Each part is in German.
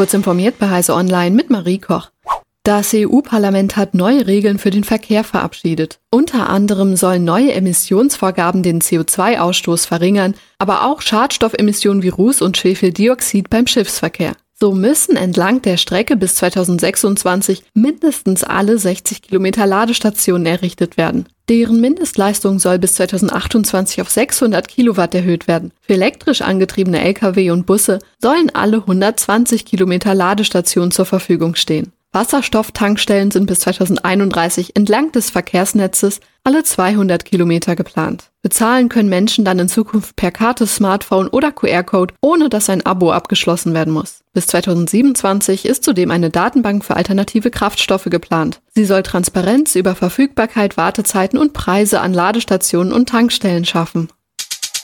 Kurz informiert bei Heise Online mit Marie Koch. Das EU-Parlament hat neue Regeln für den Verkehr verabschiedet. Unter anderem sollen neue Emissionsvorgaben den CO2-Ausstoß verringern, aber auch Schadstoffemissionen wie Ruß und Schwefeldioxid beim Schiffsverkehr. So müssen entlang der Strecke bis 2026 mindestens alle 60 Kilometer Ladestationen errichtet werden. Deren Mindestleistung soll bis 2028 auf 600 Kilowatt erhöht werden. Für elektrisch angetriebene Lkw und Busse sollen alle 120 Kilometer Ladestationen zur Verfügung stehen. Wasserstofftankstellen sind bis 2031 entlang des Verkehrsnetzes alle 200 Kilometer geplant. Bezahlen können Menschen dann in Zukunft per Karte, Smartphone oder QR-Code, ohne dass ein Abo abgeschlossen werden muss. Bis 2027 ist zudem eine Datenbank für alternative Kraftstoffe geplant. Sie soll Transparenz über Verfügbarkeit, Wartezeiten und Preise an Ladestationen und Tankstellen schaffen.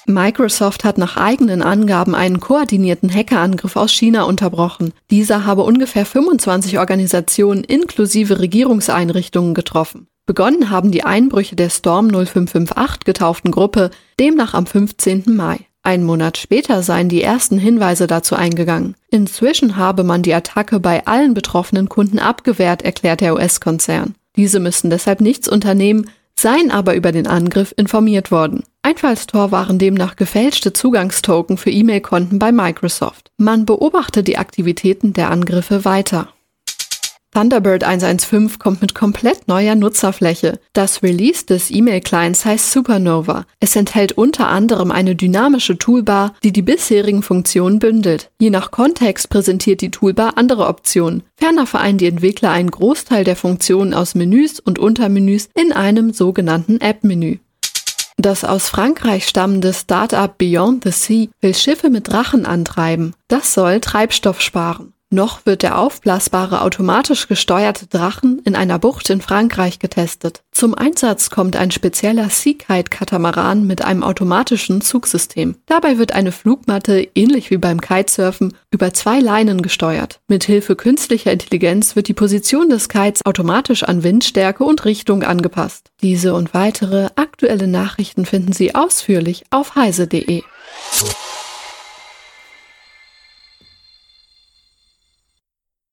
Microsoft hat nach eigenen Angaben einen koordinierten Hackerangriff aus China unterbrochen. Dieser habe ungefähr 25 Organisationen inklusive Regierungseinrichtungen getroffen. Begonnen haben die Einbrüche der Storm 0558 getauften Gruppe demnach am 15. Mai. Einen Monat später seien die ersten Hinweise dazu eingegangen. Inzwischen habe man die Attacke bei allen betroffenen Kunden abgewehrt, erklärt der US-Konzern. Diese müssen deshalb nichts unternehmen, seien aber über den Angriff informiert worden. Einfallstor waren demnach gefälschte Zugangstoken für E-Mail-Konten bei Microsoft. Man beobachtet die Aktivitäten der Angriffe weiter. Thunderbird 115 kommt mit komplett neuer Nutzerfläche. Das Release des E-Mail-Clients heißt Supernova. Es enthält unter anderem eine dynamische Toolbar, die die bisherigen Funktionen bündelt. Je nach Kontext präsentiert die Toolbar andere Optionen. Ferner vereinen die Entwickler einen Großteil der Funktionen aus Menüs und Untermenüs in einem sogenannten App-Menü. Das aus Frankreich stammende Startup Beyond the Sea will Schiffe mit Drachen antreiben. Das soll Treibstoff sparen. Noch wird der aufblasbare automatisch gesteuerte Drachen in einer Bucht in Frankreich getestet. Zum Einsatz kommt ein spezieller Sea-Kite-Katamaran mit einem automatischen Zugsystem. Dabei wird eine Flugmatte, ähnlich wie beim Kitesurfen, über zwei Leinen gesteuert. Mithilfe künstlicher Intelligenz wird die Position des Kites automatisch an Windstärke und Richtung angepasst. Diese und weitere aktuelle Nachrichten finden Sie ausführlich auf heise.de.